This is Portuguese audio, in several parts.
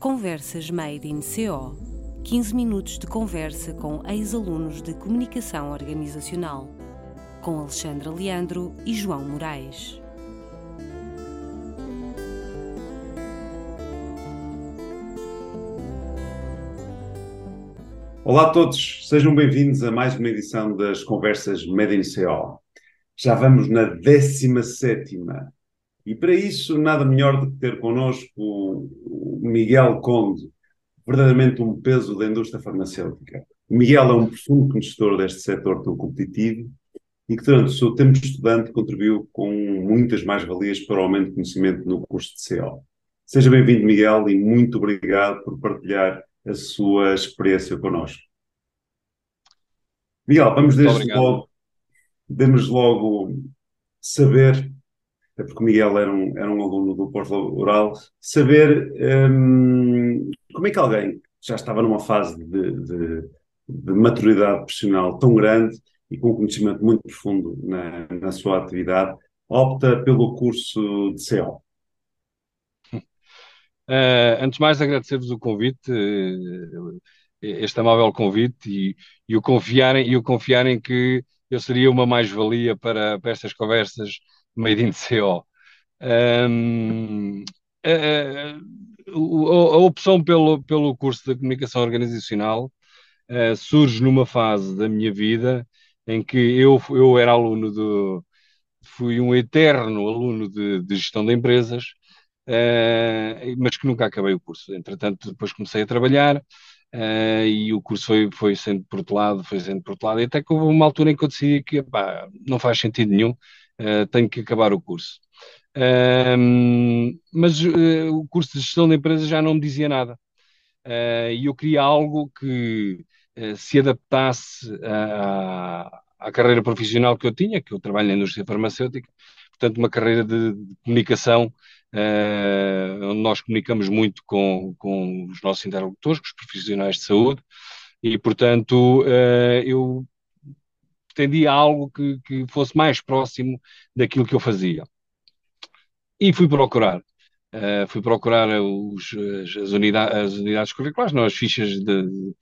Conversas Made in CO 15 minutos de conversa com ex-alunos de Comunicação Organizacional, com Alexandra Leandro e João Moraes. Olá a todos, sejam bem-vindos a mais uma edição das Conversas Made in CO. Já vamos na 17 e para isso nada melhor do que ter connosco o Miguel Conde, verdadeiramente um peso da indústria farmacêutica. O Miguel é um profundo conhecedor deste setor tão competitivo e que durante o seu tempo de estudante contribuiu com muitas mais-valias para o aumento de conhecimento no curso de CO. Seja bem-vindo, Miguel, e muito obrigado por partilhar a sua experiência connosco. Miguel, vamos desde logo, demos logo saber, é porque Miguel era um, era um aluno do Porto Laboral, saber hum, como é que alguém que já estava numa fase de, de, de, maturidade profissional tão grande e com um conhecimento muito profundo na, na sua atividade, opta pelo curso de CO. Uh, antes de mais, agradecer-vos o convite, uh, este amável convite e, e, o confiarem, e o confiarem que eu seria uma mais-valia para, para estas conversas made in CO. Um, uh, a, a, opção pelo, pelo curso de comunicação organizacional surge numa fase da minha vida em que eu, eu era aluno do. fui um eterno aluno de, de gestão de empresas uh, mas que nunca acabei o curso. Entretanto, depois comecei a trabalhar uh, e o curso foi, foi sendo protelado, foi sendo protelado, e até que houve uma altura em que eu decidi que pá, não faz sentido nenhum, uh, tenho que acabar o curso. mas o curso de gestão de empresas já não me dizia nada. e eu queria algo que se adaptasse à, à carreira profissional que eu tinha, que eu trabalho na indústria farmacêutica, portanto, uma carreira de, de comunicação uh, onde nós comunicamos muito com, com os nossos interlocutores, com os profissionais de saúde, e, portanto, uh, eu pretendia algo que, que fosse mais próximo daquilo que eu fazia. E fui procurar. Uh, fui procurar os, as, unidades, as unidades curriculares, não, as fichas, de, de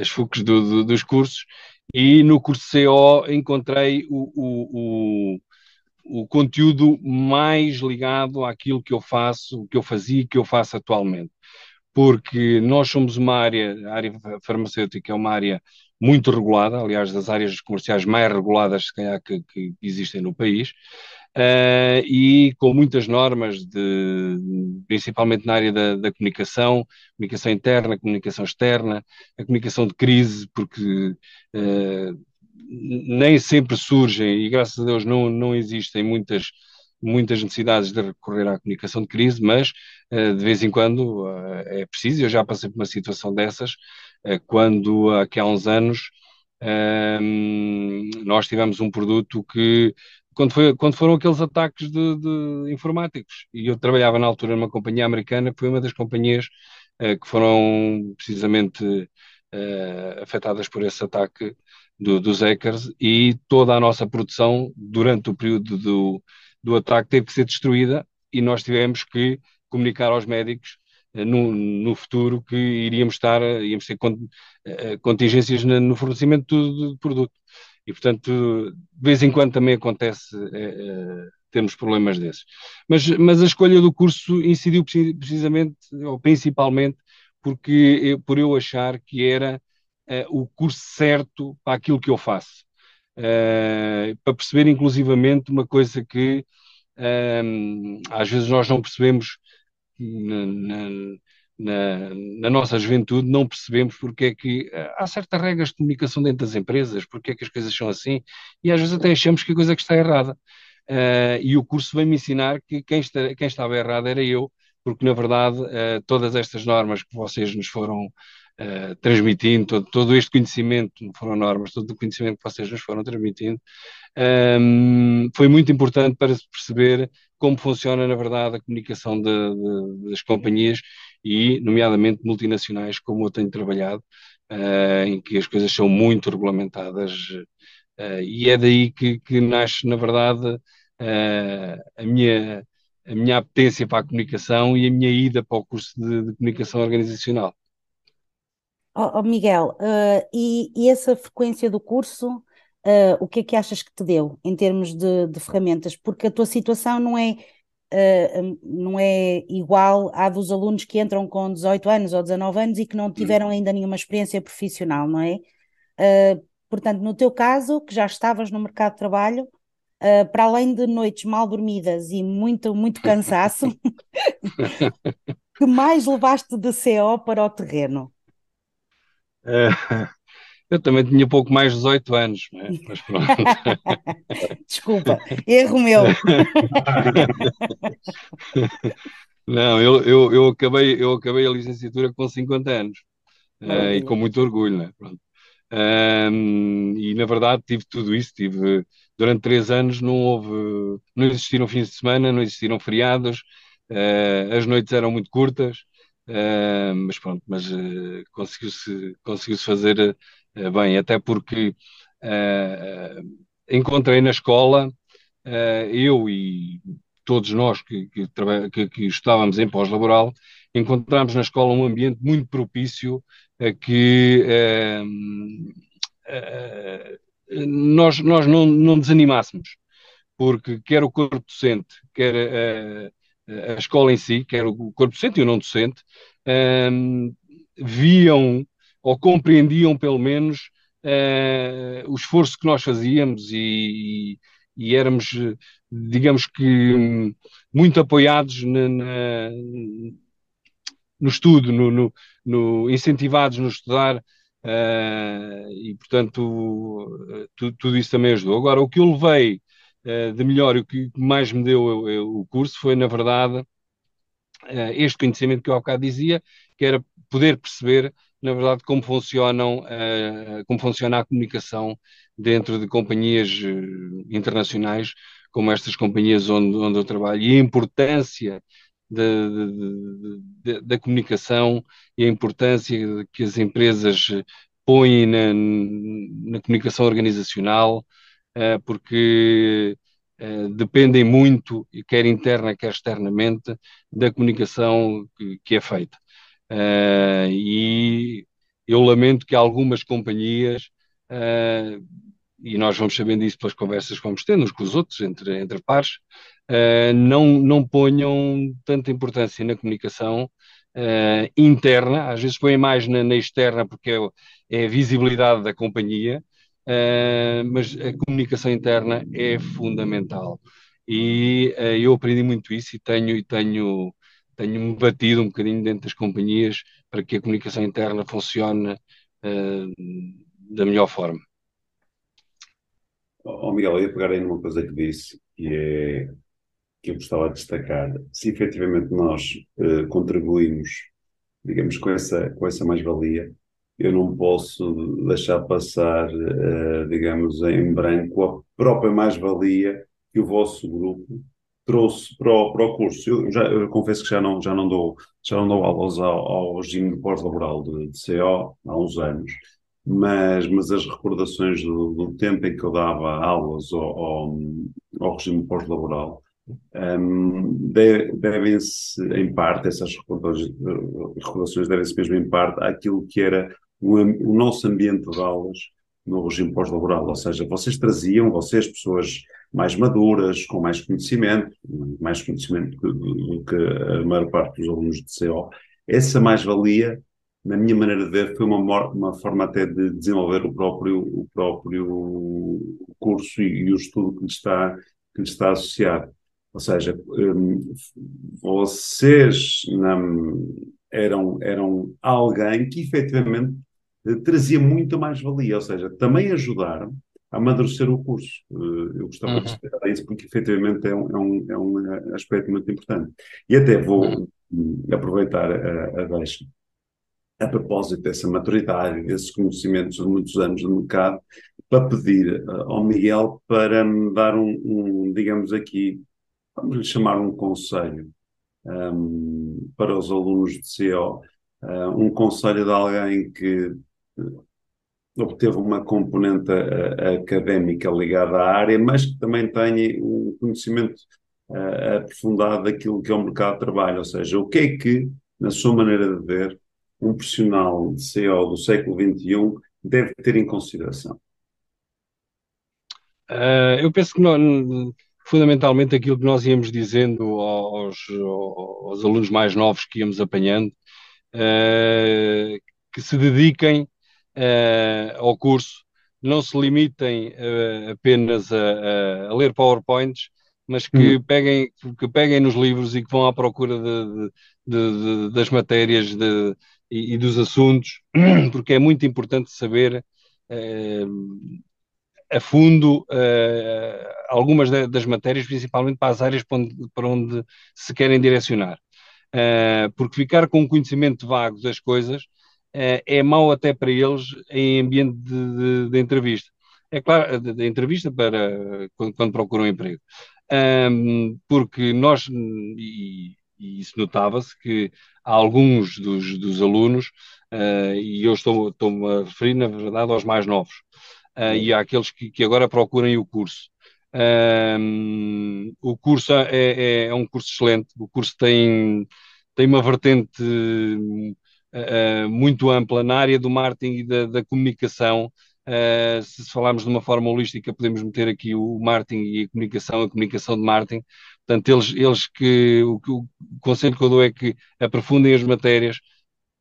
as FUCs do, do, dos cursos, e no curso CO encontrei o, o, o, o conteúdo mais ligado àquilo que eu faço, que eu fazia e que eu faço atualmente. Porque nós somos uma área, a área farmacêutica é uma área muito regulada, aliás, das áreas comerciais mais reguladas, se calhar, que, que existem no país, uh, e com muitas normas, de, principalmente na área da, da, comunicação, comunicação interna, comunicação externa, a comunicação de crise, porque uh, nem sempre surgem, e graças a Deus não, não existem muitas, muitas necessidades de recorrer à comunicação de crise, mas uh, de vez em quando é preciso. Eu já passei por uma situação dessas, quando aqui há uns anos ehm, nós tivemos um produto que quando, foi, quando foram aqueles ataques de, de, informáticos. E eu trabalhava na altura numa companhia americana, que foi uma das companhias uh, que foram precisamente uh, afetadas por esse ataque do, dos hackers e toda a nossa produção durante o período do, do ataque teve que ser destruída e nós tivemos que comunicar aos médicos no, no futuro que iríamos estar, íamos ter contingências no fornecimento do produto. E, portanto, de vez em quando também acontece é, termos problemas desses. Mas, mas a escolha do curso incidiu precisamente, ou principalmente, porque eu, por eu achar que era uh, o curso certo para aquilo que eu faço. Para perceber, inclusivamente, uma coisa que às vezes nós não percebemos na, na, na, nossa juventude não percebemos porque é que há certas regras de comunicação dentro das empresas, porque é que as coisas são assim, e às vezes até achamos que a coisa que está errada. Uh, e o curso vem-me ensinar que quem, está, quem, estava errado era eu, porque na verdade uh, todas estas normas que vocês nos foram uh, transmitindo, todo, todo, este conhecimento, não foram normas, todo o conhecimento que vocês nos foram transmitindo, um, foi muito importante para se perceber como funciona, na verdade, a comunicação de, de, das companhias e, nomeadamente, multinacionais, como eu tenho trabalhado, uh, em que as coisas são muito regulamentadas. Uh, e é daí que, que, nasce, na verdade, uh, a minha, a minha apetência para a comunicação e a minha ida para o curso de, de comunicação organizacional. Oh, oh Miguel, e, e, essa frequência do curso, uh, o que é que achas que te deu em termos de, de ferramentas? Porque a tua situação não é, uh, não é igual à dos alunos que entram com 18 anos ou 19 anos e que não tiveram ainda nenhuma experiência profissional, não é? portanto, no teu caso, que já estavas no mercado de trabalho, Uh, para além de noites mal dormidas e muito, muito cansaço, que mais levaste de CO para o terreno? Uh, eu também tinha pouco mais de 18 anos, é? mas pronto. Desculpa, erro meu. Não, eu, eu, eu, acabei, eu acabei a licenciatura com 50 anos uh, e com muito orgulho, né? Pronto. Um, e na verdade tive tudo isso, tive durante três anos não houve, não existiram fins de semana, não existiram feriados, uh, as noites eram muito curtas, uh, mas pronto, mas conseguiu-se conseguiu -se fazer bem, até porque encontrei na escola, eu e todos nós que, que, que, estávamos em pós-laboral, encontramos na escola um ambiente muito propício a que nós, nós não, não desanimássemos, porque quer o corpo docente, quer a, a escola em si, quer o corpo docente e o não docente, viam ou compreendiam pelo menos uh, o esforço que nós fazíamos e, e, e éramos, digamos que, muito apoiados na, na, no estudo, no, no, no, incentivados no estudar Uh, e, portanto, tu, tudo isso também ajudou. Agora, o que eu levei uh, de melhor e o que mais me deu o, o curso foi, na verdade, este conhecimento que eu há bocado dizia, que era poder perceber, na verdade, como funcionam, como funciona a comunicação dentro de companhias internacionais, como estas companhias onde, onde eu trabalho, e a importância da comunicação e a importância que as empresas põem na, na comunicação organizacional, uh, porque dependem muito, quer interna, quer externamente, da comunicação que, que é feita. Uh, e eu lamento que algumas companhias e nós vamos sabendo isso pelas conversas que vamos tendo uns com os outros, entre, entre pares, uh, não, não ponham tanta importância na comunicação uh, interna, às vezes põem mais na, na externa porque é, é, a visibilidade da companhia, uh, mas a comunicação interna é fundamental. E eu aprendi muito isso e tenho, e tenho, tenho-me batido um bocadinho dentro das companhias para que a comunicação interna funcione da melhor forma. Oh, Miguel, eu ia pegar aí numa coisa que disse, que é que eu gostava de destacar. Se efetivamente nós uh, contribuímos, digamos, com essa, com essa mais-valia, eu não posso deixar passar, uh, digamos, em branco a própria mais-valia que o vosso grupo trouxe para o, para o curso. Eu, já, eu confesso que já não, já não dou, já não dou aulas ao, ao regime pós-laboral de, de CO há uns anos mas, mas as recordações do, do, tempo em que eu dava aulas ao, ao, ao regime pós-laboral um, devem-se, em parte, essas recordações devem-se mesmo em parte àquilo que era o, o nosso ambiente de aulas no regime pós-laboral, ou seja, vocês traziam, vocês, pessoas mais maduras, com mais conhecimento, mais conhecimento do que a maior parte dos alunos de CO, essa mais-valia na minha maneira de ver, foi uma, uma forma até de desenvolver o próprio, o próprio curso e, e o estudo que lhe está, que lhe está associado. Ou seja, um, vocês não, eram, eram alguém que efetivamente trazia muita mais-valia, ou seja, também ajudaram a amadurecer o curso. Eh, eu gostava uhum. de explicar isso porque efetivamente é um, é, um, é um aspecto muito importante. E até vou uhum. aproveitar a, a deixa a propósito dessa maturidade, desses conhecimentos de muitos anos de mercado, para pedir uh, ao Miguel para me dar um, um digamos aqui, vamos lhe chamar um conselho um, para os alunos de CO, um conselho de alguém que obteve uma componente académica ligada à área, mas que também tenha um conhecimento uh, aprofundado daquilo que é o mercado de trabalho, ou seja, o que é que, na sua maneira de ver, um profissional de CO do século XXI deve ter em consideração? Uh, eu penso que não, fundamentalmente aquilo que nós íamos dizendo aos, aos alunos mais novos que íamos apanhando, uh, que se dediquem uh, ao curso, não se limitem apenas a, a, ler PowerPoints, mas que, hum. peguem, que peguem nos livros e que vão à procura de, de, de, das matérias e, e, dos assuntos, porque é muito importante saber a fundo uh, algumas das matérias, principalmente para as áreas para onde, para onde se querem direcionar. Uh, porque ficar com um conhecimento vago das coisas uh, é mau até para eles em ambiente de, de, de entrevista. É claro, de, de entrevista para quando, quando procuram emprego. Um, porque nós, e, e isso notava-se, que alguns dos, dos alunos, e eu estou-me estou a referir, na verdade, aos mais novos, uh, e há aqueles que, que, agora procurem o curso. Um, o curso é, é, é, um curso excelente, o curso tem, tem uma vertente uh, muito ampla na área do marketing e da, da comunicação. Uh, se falarmos de uma forma holística, podemos meter aqui o marketing e a comunicação, a comunicação de marketing. Portanto, eles, eles que o, o conselho que eu dou é que aprofundem as matérias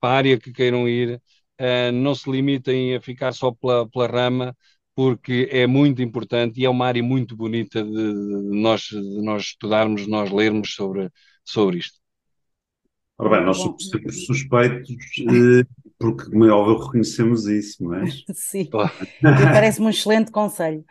para a área que queiram ir, uh, não se limitem a ficar só pela, pela rama, porque é muito importante e é uma área muito bonita de, de nós, de nós estudarmos, nós lermos sobre, sobre isto. Ora bem, nós somos sempre suspeitos, eh, porque, como é óbvio, reconhecemos isso, mas... Sim, claro. parece-me um excelente conselho.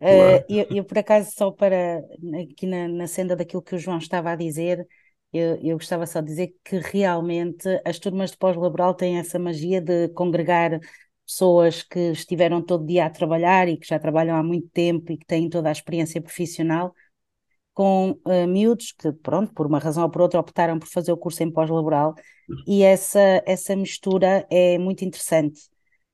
Uh, eu, eu, por acaso, só para, aqui na, na senda daquilo que o João estava a dizer, eu, eu gostava só de dizer que realmente as turmas de pós-laboral têm essa magia de congregar pessoas que estiveram todo dia a trabalhar e que já trabalham há muito tempo e que têm toda a experiência profissional, com uh, miúdos que, pronto, por uma razão ou por outra, optaram por fazer o curso em pós-laboral e essa, essa mistura é muito interessante.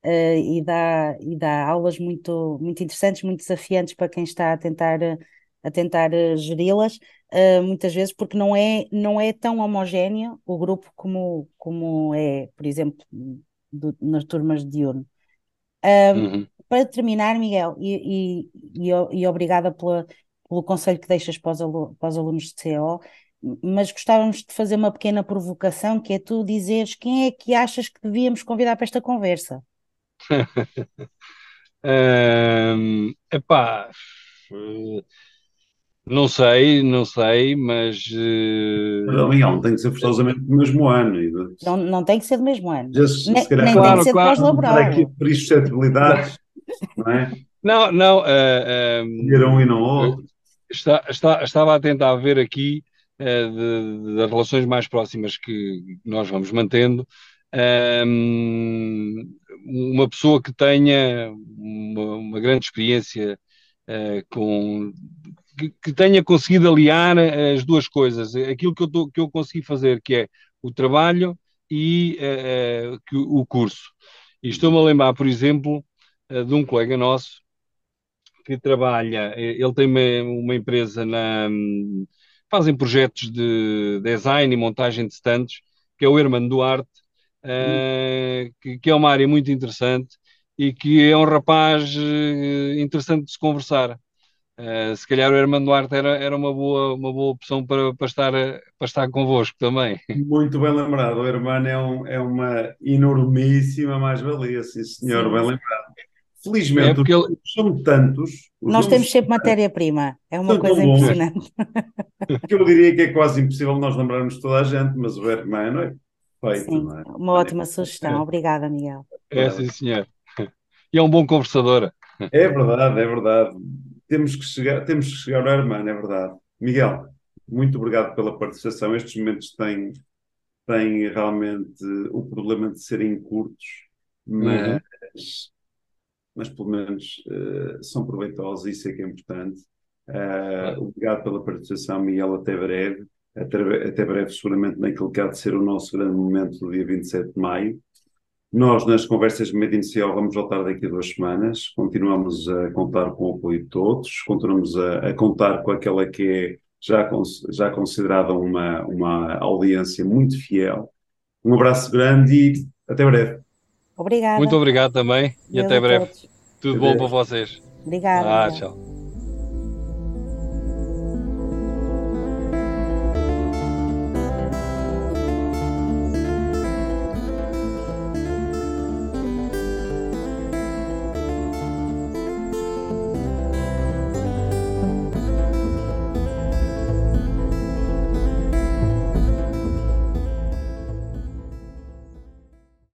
Uh, e, dá, e dá aulas muito, muito interessantes, muito desafiantes para quem está a tentar, a tentar uh, geri-las, uh, muitas vezes porque não é, não é tão homogéneo o grupo como, como é, por exemplo, do, nas turmas de diurno. Uh, uhum. Para terminar, Miguel, e, e, e, e obrigada pela, pelo conselho que deixas para os, para os alunos de CO, mas gostávamos de fazer uma pequena provocação, que é tu dizeres quem é que achas que devíamos convidar para esta conversa. um, epá, não sei, não sei, mas. Uh... Não, Miguel, tem que ser forçosamente do mesmo ano. Não, não tem que ser do mesmo ano. Já, se, nem, calhar, nem claro, tem que ser claro, de pós-laboral. aqui por suscetibilidades, não é? Não, não. Uh, uh, um e não outro. Está, está, estava a tentar ver aqui uh, das relações mais próximas que nós vamos mantendo. uma pessoa que tenha uma, uma grande experiência Uh, com que, que, tenha conseguido aliar as duas coisas, aquilo que eu, tô, que eu consegui fazer, que é o trabalho e uh, que, o curso. E estou-me a lembrar, por exemplo, de um colega nosso que trabalha, ele tem uma, uma empresa na. fazem projetos de design e montagem de stands, que é o Hermano Duarte, uh, que, que, é uma área muito interessante e que é um rapaz interessante de se conversar. Uh, se calhar o Hermano Duarte era, era uma, boa, uma boa opção para, para, estar, para estar convosco também. Muito bem lembrado, o Hermano é, um, é uma enormíssima mais-valia, sim senhor, sim. bem lembrado. Felizmente, é porque ele... são tantos. Nós temos sempre matéria-prima, é uma coisa impressionante. que eu diria que é quase impossível nós lembrarmos toda a gente, mas o Hermano é feito. Sim, é? Uma ótima é. sugestão, obrigada, Miguel. É, sim, senhor. E é um bom conversador. É verdade, é verdade temos que chegar, temos que chegar ao Hermano, é verdade. Miguel, muito obrigado pela participação. Estes momentos têm, têm realmente o problema de serem curtos, mas, uhum. Mas pelo menos uh, são proveitosos, isso é que é importante. Uh, obrigado pela participação, Miguel, até breve. Até, até breve, seguramente, naquilo que há de ser o nosso grande momento do dia 27 de maio. Nós, nas conversas de meio inicial, vamos voltar daqui a duas semanas. Continuamos a contar com o apoio de todos, continuamos a, a contar com aquela que é já, já considerada uma, uma audiência muito fiel. Um abraço grande e até breve. Obrigada. Muito obrigado também e Deus até breve. todos. Tudo Adeus. bom para vocês. Obrigada. Ah, tchau.